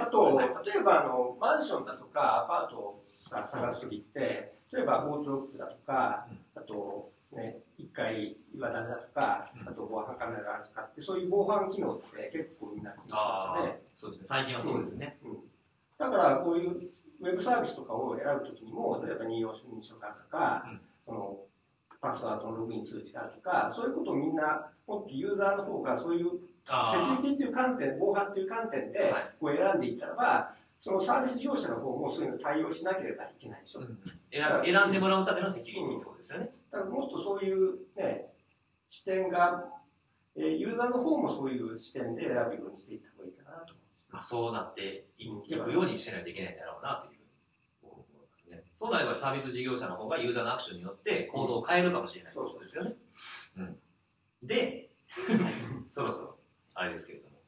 あと、例えばあのマンションだとかアパートを探すときって、例えばオートロックだとか、あと、ね、1階岩棚だとか、あと防犯カメラだとかって、そういう防犯機能って結構みんな気にしますよね。、そうですね、最近はそうですね。うん。だからこういうウェブサービスとかを選ぶときにも、例えば任用認証があるとか、うんパスワードのログイン通知があるとか、そういうことをみんな、もっとユーザーの方がそういうセキュリティという観点、防犯という観点ではいこう選んでいったらば、そのサービス事業者の方もそういうの対応しなければいけないでしょ。うん選んでもらうためのセキュリティってことですよね。だからもっとそういうね、視点が、えーユーザーの方もそういう視点で選ぶようにしていった方がいいかなと思います。まあ、そうなっていいくようにしないといけないんだろうなという。そうなればサービス事業者の方がユーザーのアクションによって行動を変えるかもしれないということですよね。うん、で、そろそろ、あれですけれども、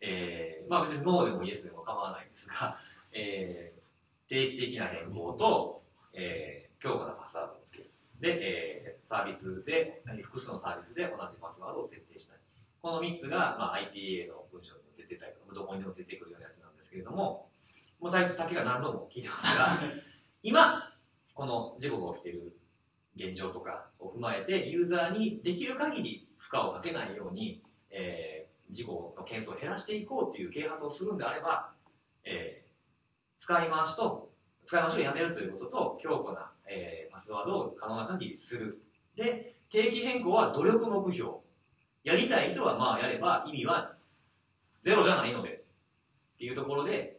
えー、まあ別にノーでもイエスでも構わないんですが、えー、定期的な変更と、えー、強固なパスワードをつける。で、えー、サービスで、複数のサービスで同じパスワードを設定しない。この3つが、まあ、IPA の文章にも出てたりとか、どこにでも出てくるようなやつなんですけれども、もうささっきから何度も聞いてますが、今、この事故が起きている現状とかを踏まえて、ユーザーにできる限り負荷をかけないように、えー、事故の件数を減らしていこうという啓発をするんであれば、えー、使い回しと、使い回しをやめるということと、強固な、えー、パスワードを可能な限りする。で、定期変更は努力目標。やりたい人はまあやれば意味はゼロじゃないのでっていうところで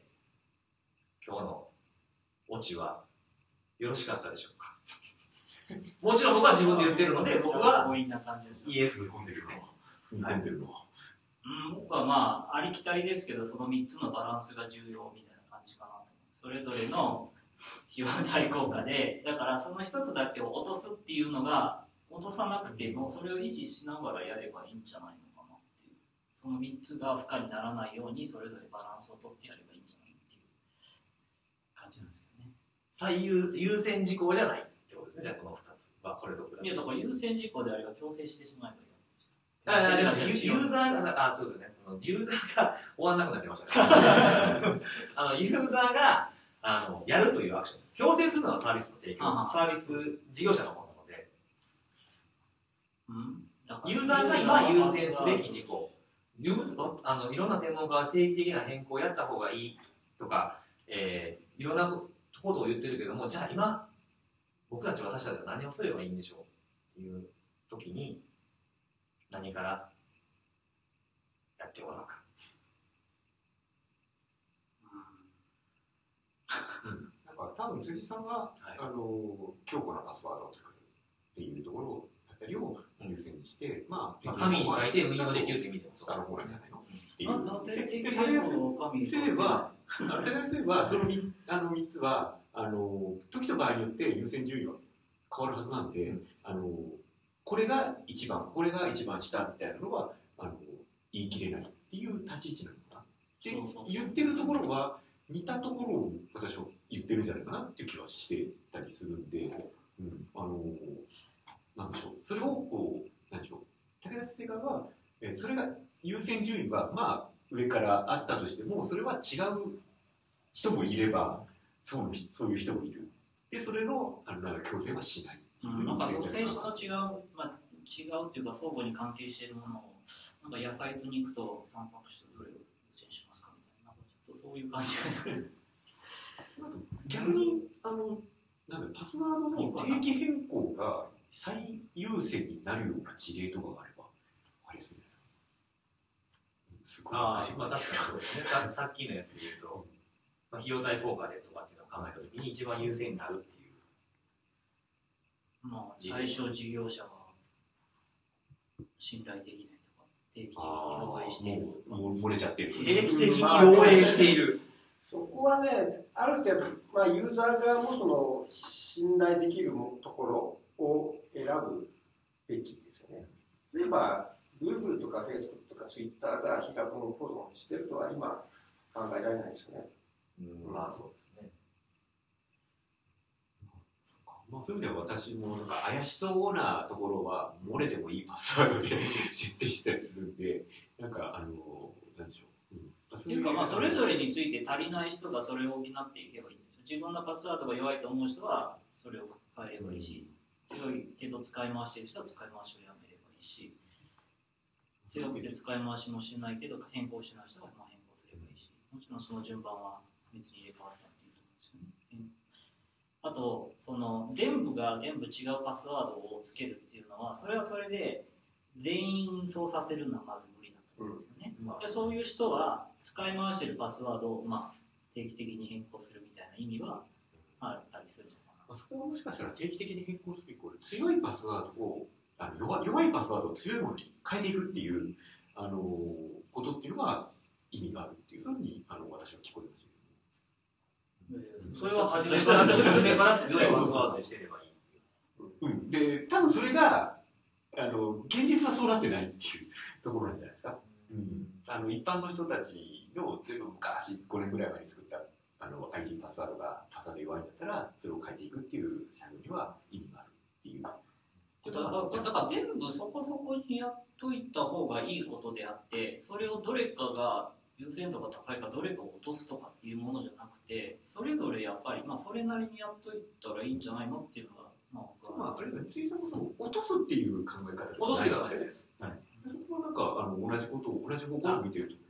今日のオチはよろしかったでしょうか？もちろん僕は自分で言ってるので僕はイエス踏んでるねの。踏んでるの。うん、僕はまあありきたりですけどその3つのバランスが重要みたいな感じかなと。それぞれの 費用対効果でだからその1つだけを落とすっていうのが落とさなくてもそれを維持しながらやればいいんじゃないのかなっていう。その3つが負荷にならないようにそれぞれバランスをとってやればいいんじゃないっていう感じなんですよね最優優先事項じゃないってことですね。じゃあこの2つはこれといやだから優先事項であれば強制してしまえばいいああでもユユーザーが、あ、そうですね。ユーザーが終わんなくなっちゃいました。ね。あの、ユーザーが、あの、やるというアクションです。強制するのはサービスの提供。サービス事業者の方なので、うん。ユーザーが今優先すべき事項、あのいろんな専門家は定期的な変更をやった方がいいとか、えーいろんなことを言ってるけども、じゃあ今、僕たち私たちは何をすればいいんでしょうっていう時に、何からやってもらうか。なんか多分辻さんは、はい。あの強固なパスワードを作るっていうところだったりを優先にして、まあ、まあ、紙に書いて運用できるという意味でも使う。方なんじゃないの？っていう。で定期で変更を紙にすれば、あの例えばすれば、その 3, あの3つは、あの時と場合によって優先順位は変わるはずなんで、あのこれが一番、これが一番下みたいなのはあの言い切れないっていう立ち位置なのかなって言ってるところは似たところを私は言ってるんじゃないかなっていう気はしてたりするんで、うん、あのなんでしょう。それをこうなんでしょう。武田先生側はえそれが優先順位はまあ上からあったとしてもそれは違う人もいればそうそういう人もいる。でそれのあのなんか強制はしない。うん、なんか選手と違う、まあ、違うっていうか相互に関係しているものをなんか野菜と肉とタンパク質どれを優先しますか？みたいななんかちょっとそういう感じがする。逆にあのなんだパスワードの定期変更が最優先になるような事例とかがあれば分かりやすいんじゃないですかすごい難しいああ、まあ確かにそうですね。さ さっきのやつで言うと、まあ、費用対効果でとかっていうのを考えたときに一番優先になるっていう。まあ最初事業者が信頼できないとか定期的に漏洩しているとかもう漏れちゃってる定期的に漏洩している。そこはね、ある程度、まあ、ユーザー側もその信頼できるところを選ぶべきですよね。例えば、Google とか Facebook とか Twitter が非楽の保存してるとは今考えられないですよね。うん、まあそうですね。まあ、そういう意味では私もなんか怪しそうなところは漏れてもいいパスワードで 設定したりするんでなんかあのなんでしょう、うんまあ、っていうかまあそれぞれについて足りない人がそれを補っていけばいいんですよ自分のパスワードが弱いと思う人はそれを変えればいいし強いけど使い回している人は使い回しをやめればいいし強くて使い回しもしないけど変更しない人はまあ変更すればいいしもちろんその順番は別に入れ替わったっていいと思うんで。すよねうんあとその全部が全部違うパスワードをつけるっていうのはそれはそれで全員そうさせるのはまず無理だと思うんですよね、まあ。でそういう人は使い回してるパスワードを、まあ、定期的に変更するみたいな意味はあったりするのかまあそこはもしかしたら定期的に変更するイコール強いパスワードをあの弱弱いパスワードを強いものに変えていくっていう、あのことっていうのが意味があるっていうふうにあの私は聞こえましたそれは初めから初めから強いパスワードにしてればいい。う。ん、で多分それがあの現実はそうなってないっていうところなんじゃないですか、うん、あの一般の人たちのずいぶん昔5年ぐらい前に作ったあの ID パスワードがパスワード弱いんだったらそれを変えていくっていう作業には意味があるっていう。だからだから全部そこそこにやっといた方がいいことであってそれをどれかが優先度が高いかどれかを落とすとかっていうものじゃなくてそれぞれやっぱりまあそれなりにやっといたらいいんじゃないのっていうのがまあ僕は。まあとりあえず辻さんもその落とすっていう考え方落とすではないでです。そこはなんかあの同じことを同じ方向を見てるとうん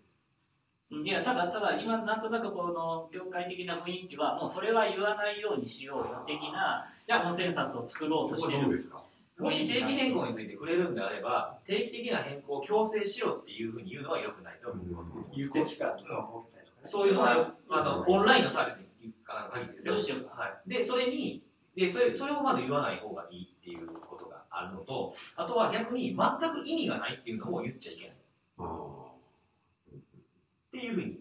いやただただ今なんとなくこの業界的な雰囲気はもうそれは言わないようにしようよ的なコンセンサスを作ろうとしてるですか？もし定期変更について触れるんであれば、定期的な変更を強制しろっていうふうに言うのは良くないと思う。有効期間とかを設けたりとかね。そういうのは、あの、オンラインのサービスに限ってですよ。どうしようかはい。で、それに、で、それ、それをまず言わない方がいいっていうことがあるのと、あとは逆に全く意味がないっていうのも言っちゃいけない。あっていうふうに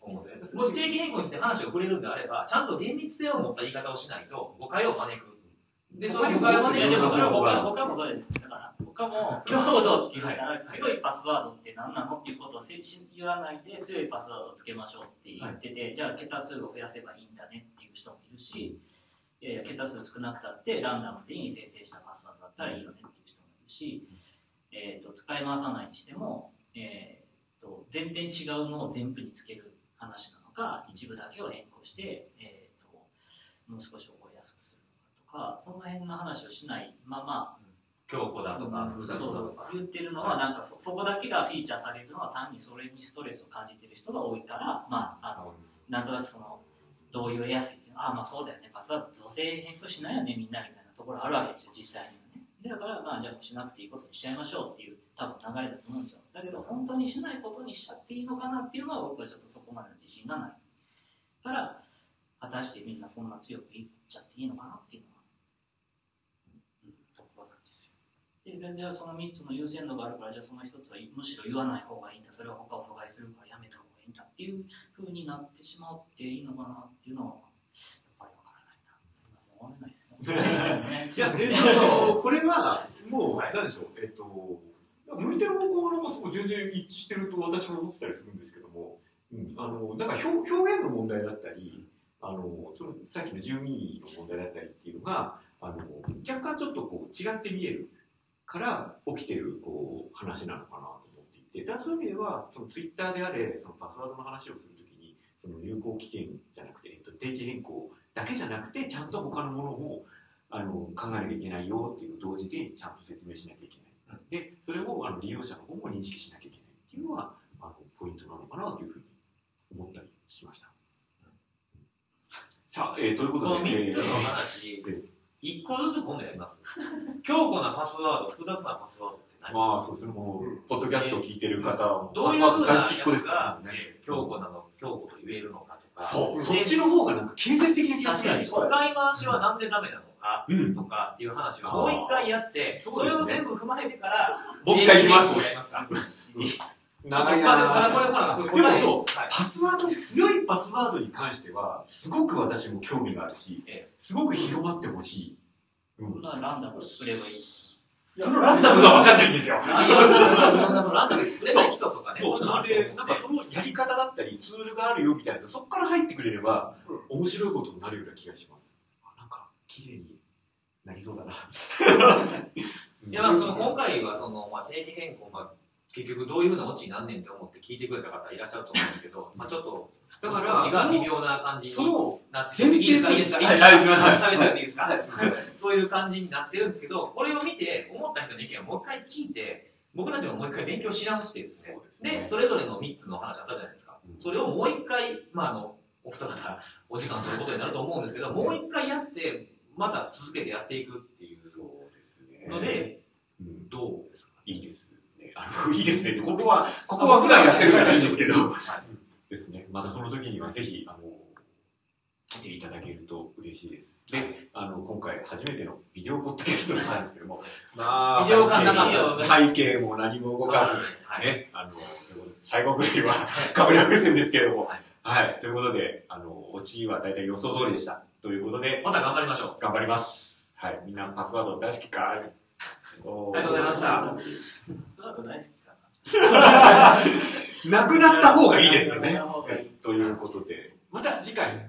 思うんですね。もし定期変更について話を触れるんであれば、ちゃんと厳密性を持った言い方をしないと誤解を招く。で、そういう誤解を招く。いやでもそれは僕は他他もそうですだから他も強度って言ったら強いパスワードって何なのっていうことを言わないで強いパスワードをつけましょうって言ってて、じゃあ桁数を増やせばいいんだねっていう人もいるし、いやいや桁数少なくたってランダム的に生成したパスワードだったらいいよねっていう人もいるし、えー、と使い回さないにしても、えー、と全然違うのを全部につける話なのか一部だけを変更して、えー、ともう少し覚えやすくするのかとかその辺の話をしないまま強固だとか、複雑だとか。言ってるのはなんかそそこだけがフィーチャーされるのは単にそれにストレスを感じてる人が多いからまああのなんとなくその同意を得やすいっていうのはあまあそうだよね。パスワードどうせ変更しないよねみんなみたいなところあるわけですよ実際にだからまあじゃあしなくていいことにしちゃいましょうっていう多分流れだと思うんですよ。だけど本当にしないことにしちゃっていいのかなっていうのは僕はちょっとそこまでの自信がない。から果たしてみんなそんな強く言っちゃっていいのかなっていうのは、うん、ところなんですよ。でじゃあその3つの優先度があるからじゃあその1つはむしろ言わない方がいいんだそれは他を阻害するからやめた方がいいんだっていうふうになってしまっていいのかなっていうのはいや、えっと、これは、もう、なんでしょう、えっと、向いてる方向がすごい全然一致してると私も思ってたりするんですけども、うん、あの、なんか表表現の問題だったり、あの、そのさっきの住民の問題だったりっていうのが、あの、若干ちょっとこう違って見えるから起きてるこう話なのかなと思っていて、だそういう意味では、そのツイッターであれ、そのパスワードの話をするときに、その有効期限じゃなくて、えっと、定期変更だけじゃなくて、ちゃんと他のものもあの考えなきゃいけないよっていう同時でちゃんと説明しなきゃいけない。で、それをあの利用者の方も認識しなきゃいけないっていうのはあのポイントなのかなというふうに思ったりしました。さあ、えー、というこことので、3つのえー話、1個ずつ今度やります。強固なパスワード、複雑なパスワードって何？まあ、そうですね、もう、ポッドキャストを聞いてる方は、どういうふうなやつが、えー強固なの、強固と言えるのかとか、そう、でそっちの方がなんか建設的な気がす確るんですよ。使い回しはなんでダメなの？か、うん。とかっていう話をもう一回やって、それを全部踏まえてから、もう一回行きます定期変更やりますか？長いまあなでもそうはいパスワード、強いパスワードに関しては、すごく私も興味があるしえ、すごく広まってほしい。うん。ランダム作ればいいしそのランダムが分かんないんですよ。ランダムランダムで作れない人とかね、そう、なんで、なんかそのやり方だったり、ツールがあるよみたいな、そこから入ってくれれば、面白いことになるような気がします。綺麗になりそうだな。いや、まあ、その今回はその、まあ、定期変更、まあ、結局どういうふうなオチになんねんって思って聞いてくれた方いらっしゃると思うんですけど、まあ、ちょっと、だからオチが微妙な感じにその、なっていいですか？いいですか？いいですか喋ったらいいですか？はいそういう感じになってるんですけど、これを見て思った人の意見をもう一回聞いて、僕たちももう一回勉強し直してですね、ですね。で、それぞれの3つの話あったじゃないですか。うん。それをもう一回、まあ、あの、お二方、お時間ということになると思うんですけど、もう一回やって、また続けてやっていくっていうそうですね。どうですか？いいですね。あの、いいですね。ここは、ここは普段やってるからいいんですけど、はいですね。またその時にはぜひ、あの、来ていただけると嬉しいです。で、あの、今回初めてのビデオポッドキャストなんですけども、まあ、ビデオ感なかった背景も何も動かはいず、はい。ね、あの、最後ぐらいはカメラ目線ですけれども、はい。はい、ということで、あの、オチは大体予想通りでした。ということで、また頑張りましょう。頑張ります。はい、みんなパスワード大好きか ありがとうございました。スワード大好きか なくなった方がいいですよね。ということで、また次回